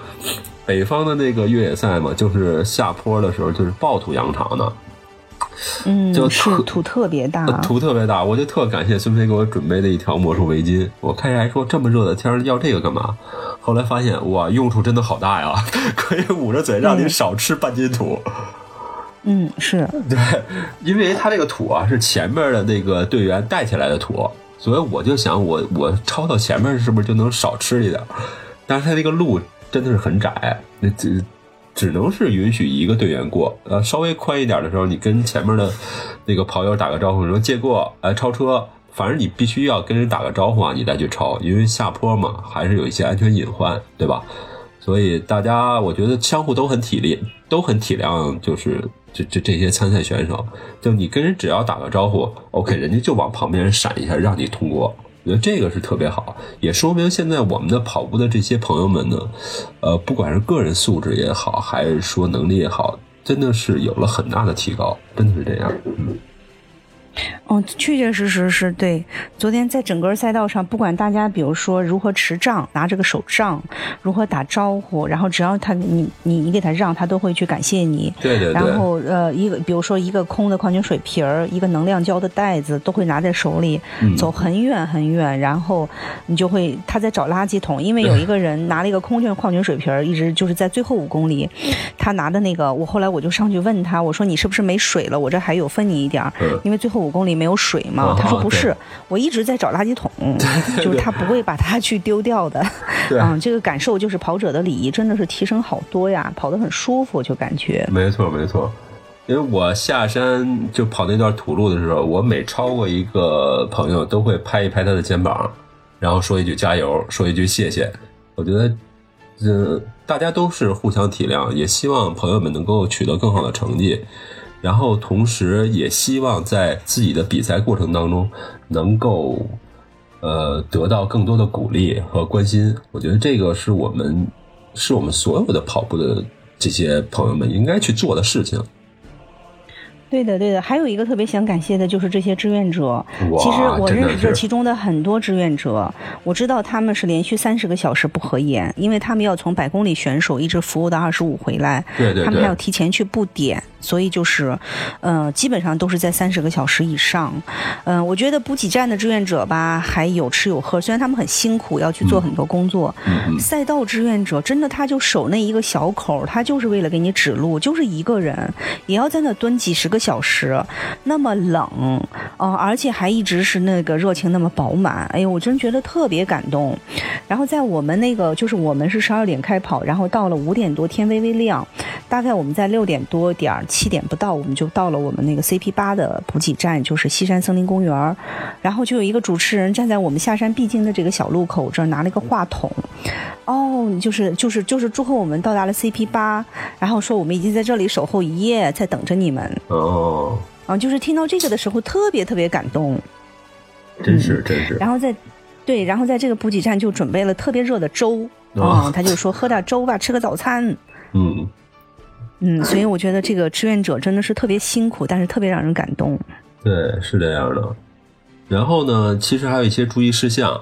北方的那个越野赛嘛，就是下坡的时候就是暴土扬长的。嗯，就是土特别大，土特别大，我就特感谢孙飞给我准备的一条魔术围巾。我开始还说这么热的天要这个干嘛？后来发现哇，用处真的好大呀，可以捂着嘴让你少吃半斤土。嗯，是对，因为它这个土啊是前面的那个队员带起来的土，所以我就想我我抄到前面是不是就能少吃一点？但是它那个路真的是很窄，那这。只能是允许一个队员过，呃，稍微宽一点的时候，你跟前面的那个跑友打个招呼，说借过，来超车，反正你必须要跟人打个招呼啊，你再去超，因为下坡嘛，还是有一些安全隐患，对吧？所以大家我觉得相互都很体力，都很体谅，就是这这这些参赛选手，就你跟人只要打个招呼，OK，人家就往旁边闪一下，让你通过。我觉得这个是特别好，也说明现在我们的跑步的这些朋友们呢，呃，不管是个人素质也好，还是说能力也好，真的是有了很大的提高，真的是这样，嗯。嗯，确确实实是对。昨天在整个赛道上，不管大家比如说如何持杖，拿着个手杖，如何打招呼，然后只要他你你你给他让，他都会去感谢你。对对对。然后呃，一个比如说一个空的矿泉水瓶儿，一个能量胶的袋子，都会拿在手里，走很远很远。然后你就会他在找垃圾桶，因为有一个人拿了一个空的矿泉水瓶儿，一直就是在最后五公里，他拿的那个，我后来我就上去问他，我说你是不是没水了？我这还有分你一点儿，因为最后五公里。没有水吗？他说不是，我一直在找垃圾桶，就是他不会把它去丢掉的。嗯，这个感受就是跑者的礼仪真的是提升好多呀，跑得很舒服，就感觉。没错没错，因为我下山就跑那段土路的时候，我每超过一个朋友，都会拍一拍他的肩膀，然后说一句加油，说一句谢谢。我觉得，嗯，大家都是互相体谅，也希望朋友们能够取得更好的成绩。然后，同时也希望在自己的比赛过程当中，能够，呃，得到更多的鼓励和关心。我觉得这个是我们，是我们所有的跑步的这些朋友们应该去做的事情。对的，对的，还有一个特别想感谢的就是这些志愿者。其实我认识这其中的很多志愿者，我知道他们是连续三十个小时不合眼，因为他们要从百公里选手一直服务到二十五回来，对对，他们还要提前去布点。所以就是，呃，基本上都是在三十个小时以上。嗯，我觉得补给站的志愿者吧，还有吃有喝，虽然他们很辛苦，要去做很多工作。赛道志愿者真的，他就守那一个小口，他就是为了给你指路，就是一个人，也要在那蹲几十个个小时，那么冷，哦，而且还一直是那个热情那么饱满。哎呦，我真觉得特别感动。然后在我们那个，就是我们是十二点开跑，然后到了五点多天微微亮，大概我们在六点多点。七点不到，我们就到了我们那个 CP 八的补给站，就是西山森林公园然后就有一个主持人站在我们下山必经的这个小路口这儿，拿了一个话筒。哦，就是就是就是祝贺我们到达了 CP 八，然后说我们已经在这里守候一夜，在等着你们。哦，啊，就是听到这个的时候，特别特别感动。真是真是。然后在对，然后在这个补给站就准备了特别热的粥。啊，他就说喝点粥吧，吃个早餐。嗯。嗯，所以我觉得这个志愿者真的是特别辛苦，但是特别让人感动。对，是这样的。然后呢，其实还有一些注意事项。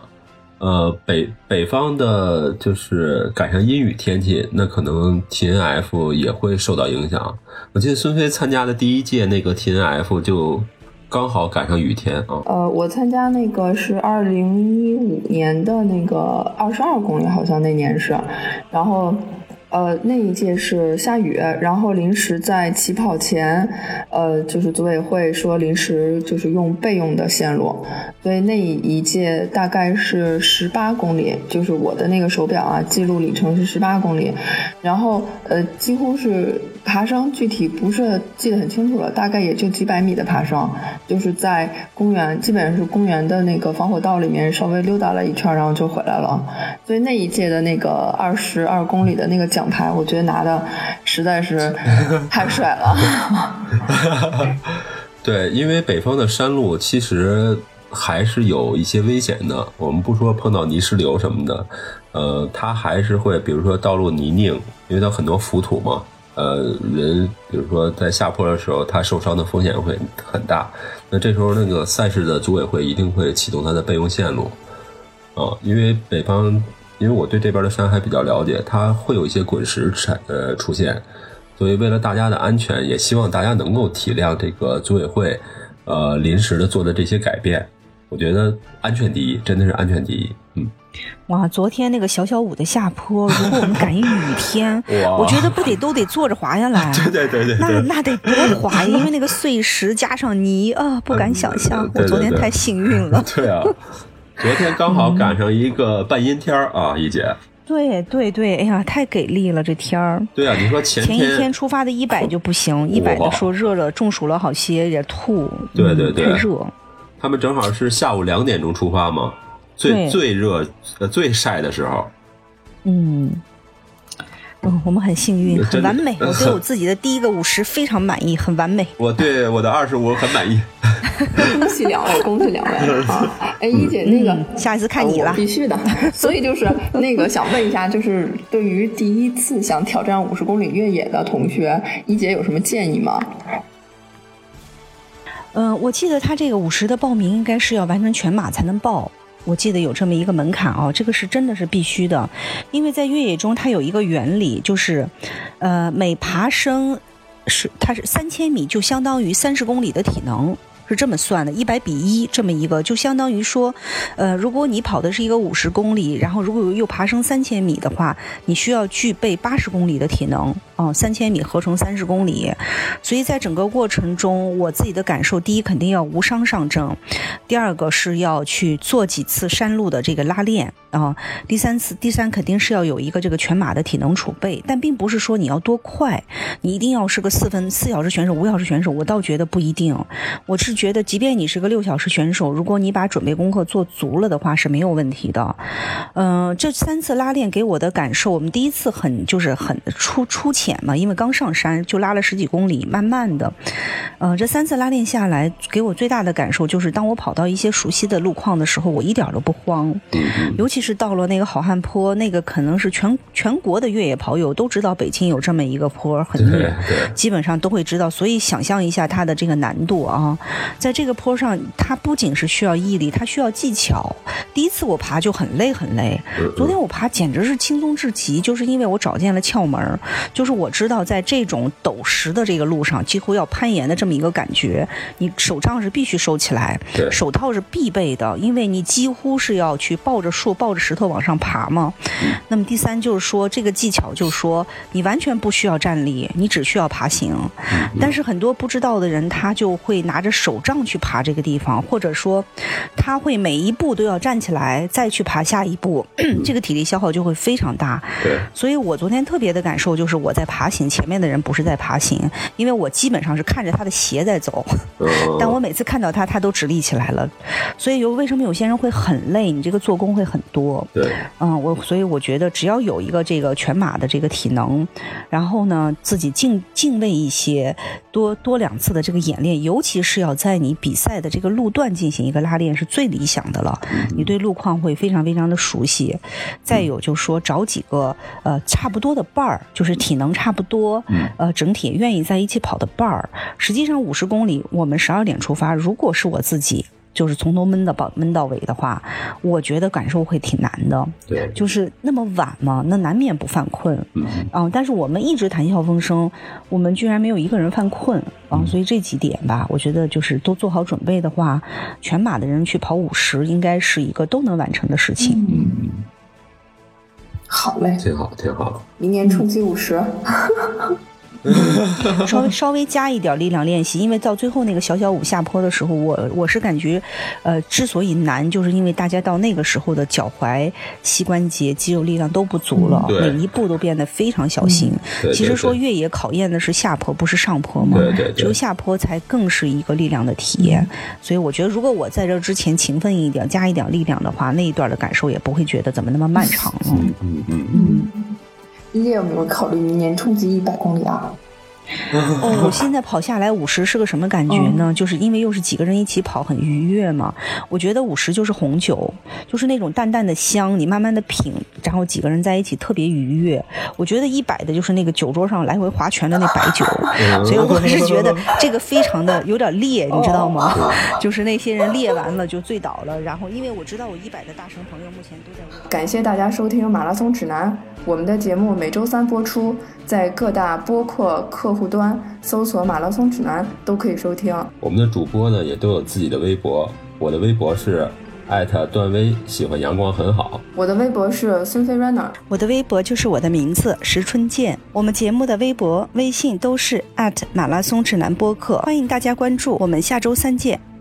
呃，北北方的，就是赶上阴雨天气，那可能 T N F 也会受到影响。我记得孙飞参加的第一届那个 T N F 就刚好赶上雨天啊。呃，我参加那个是二零一五年的那个二十二公里，好像那年是，然后。呃，那一届是下雨，然后临时在起跑前，呃，就是组委会说临时就是用备用的线路，所以那一届大概是十八公里，就是我的那个手表啊，记录里程是十八公里，然后呃，几乎是爬升，具体不是记得很清楚了，大概也就几百米的爬升，就是在公园，基本上是公园的那个防火道里面稍微溜达了一圈，然后就回来了，所以那一届的那个二十二公里的那个奖。奖牌，我觉得拿的实在是 太帅了。对，因为北方的山路其实还是有一些危险的。我们不说碰到泥石流什么的，呃，它还是会，比如说道路泥泞，因为它很多浮土嘛。呃，人比如说在下坡的时候，他受伤的风险会很大。那这时候，那个赛事的组委会一定会启动它的备用线路啊，因为北方。因为我对这边的山还比较了解，它会有一些滚石产呃出现，所以为了大家的安全，也希望大家能够体谅这个组委会呃临时的做的这些改变。我觉得安全第一，真的是安全第一。嗯，哇，昨天那个小小五的下坡，如果我们赶一雨天，我觉得不得都得坐着滑下来。对对对对，那那得多滑呀，因为那个碎石加上泥啊，不敢想象。我昨天太幸运了。对啊。昨天刚好赶上一个半阴天儿啊，一姐。对对对，哎呀，太给力了这天儿。对啊，你说前前一天出发的一百就不行，一百的说热了，中暑了好些，也吐。对对对，太热。他们正好是下午两点钟出发嘛，最最热呃最晒的时候。嗯。嗯，我们很幸运，很完美。我对我自己的第一个五十非常满意，很完美。我对我的二十五很满意。恭喜两位，恭喜两位啊！哎，一姐，那个下一次看你了，必须的。所以就是那个想问一下，就是对于第一次想挑战五十公里越野的同学，一姐有什么建议吗？嗯，我记得他这个五十的报名应该是要完成全马才能报。我记得有这么一个门槛哦，这个是真的是必须的，因为在越野中它有一个原理，就是，呃，每爬升是它是三千米就相当于三十公里的体能。是这么算的，一百比一这么一个，就相当于说，呃，如果你跑的是一个五十公里，然后如果又爬升三千米的话，你需要具备八十公里的体能啊，三千米合成三十公里，所以在整个过程中，我自己的感受，第一肯定要无伤上阵，第二个是要去做几次山路的这个拉练啊，第三次第三肯定是要有一个这个全马的体能储备，但并不是说你要多快，你一定要是个四分四小时选手、五小时选手，我倒觉得不一定，我是。觉得，即便你是个六小时选手，如果你把准备功课做足了的话，是没有问题的。嗯，这三次拉练给我的感受，我们第一次很就是很初初浅嘛，因为刚上山就拉了十几公里，慢慢的。嗯，这三次拉练下来，给我最大的感受就是，当我跑到一些熟悉的路况的时候，我一点都不慌。尤其是到了那个好汉坡，那个可能是全全国的越野跑友都知道北京有这么一个坡，很虐，基本上都会知道。所以想象一下它的这个难度啊。在这个坡上，它不仅是需要毅力，它需要技巧。第一次我爬就很累很累，昨天我爬简直是轻松至极，就是因为我找见了窍门就是我知道在这种陡石的这个路上，几乎要攀岩的这么一个感觉，你手杖是必须收起来，手套是必备的，因为你几乎是要去抱着树、抱着石头往上爬嘛。那么第三就是说，这个技巧就是说，你完全不需要站立，你只需要爬行。但是很多不知道的人，他就会拿着手。手杖去爬这个地方，或者说他会每一步都要站起来再去爬下一步，这个体力消耗就会非常大。对，所以我昨天特别的感受就是我在爬行，前面的人不是在爬行，因为我基本上是看着他的鞋在走，但我每次看到他，他都直立起来了。所以有为什么有些人会很累？你这个做工会很多。对，嗯，我所以我觉得只要有一个这个全马的这个体能，然后呢自己敬敬畏一些，多多两次的这个演练，尤其是要。在你比赛的这个路段进行一个拉练是最理想的了，你对路况会非常非常的熟悉。再有就是说找几个呃差不多的伴儿，就是体能差不多，呃整体愿意在一起跑的伴儿。实际上五十公里我们十二点出发，如果是我自己。就是从头闷到饱闷到尾的话，我觉得感受会挺难的。对，就是那么晚嘛，那难免不犯困。嗯，啊，但是我们一直谈笑风生，我们居然没有一个人犯困啊！所以这几点吧，我觉得就是都做好准备的话，全马的人去跑五十，应该是一个都能完成的事情。嗯。好嘞，挺好，挺好。明年冲击五十。稍微稍微加一点力量练习，因为到最后那个小小五下坡的时候，我我是感觉，呃，之所以难，就是因为大家到那个时候的脚踝、膝关节肌肉力量都不足了，对每一步都变得非常小心。其实说越野考验的是下坡，不是上坡嘛，对对对只有下坡才更是一个力量的体验。所以我觉得，如果我在这之前勤奋一点，加一点力量的话，那一段的感受也不会觉得怎么那么漫长了。嗯嗯嗯，嗯。你也有没有考虑明年冲击一百公里啊？哦，我现在跑下来五十是个什么感觉呢？就是因为又是几个人一起跑，很愉悦嘛。我觉得五十就是红酒，就是那种淡淡的香，你慢慢的品，然后几个人在一起特别愉悦。我觉得一百的就是那个酒桌上来回划拳的那白酒，所以我是觉得 这个非常的有点烈，你知道吗？就是那些人烈完了就醉倒了，然后因为我知道我一百的大神朋友目前都在。感谢大家收听《马拉松指南》，我们的节目每周三播出，在各大播客客户端搜索“马拉松指南”都可以收听。我们的主播呢也都有自己的微博，我的微博是艾特段威，喜欢阳光很好。我的微博是孙飞 runner，我的微博就是我的名字石春健。我们节目的微博、微信都是艾特马拉松指南播客，欢迎大家关注。我们下周三见。